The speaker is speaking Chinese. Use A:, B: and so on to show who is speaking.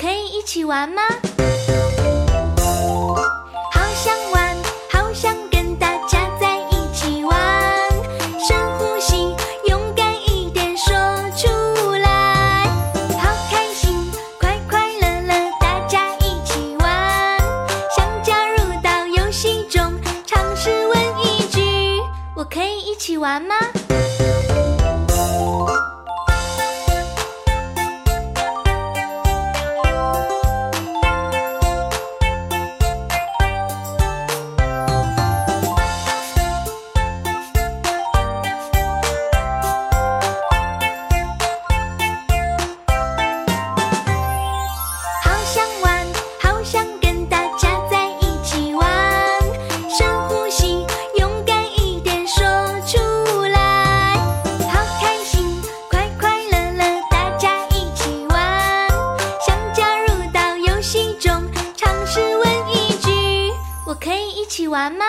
A: 可以一起玩吗？好想玩，好想跟大家在一起玩。深呼吸，勇敢一点说出来。好开心，快快乐乐，大家一起玩。想加入到游戏中，尝试问一句：我可以一起玩吗？一起玩吗？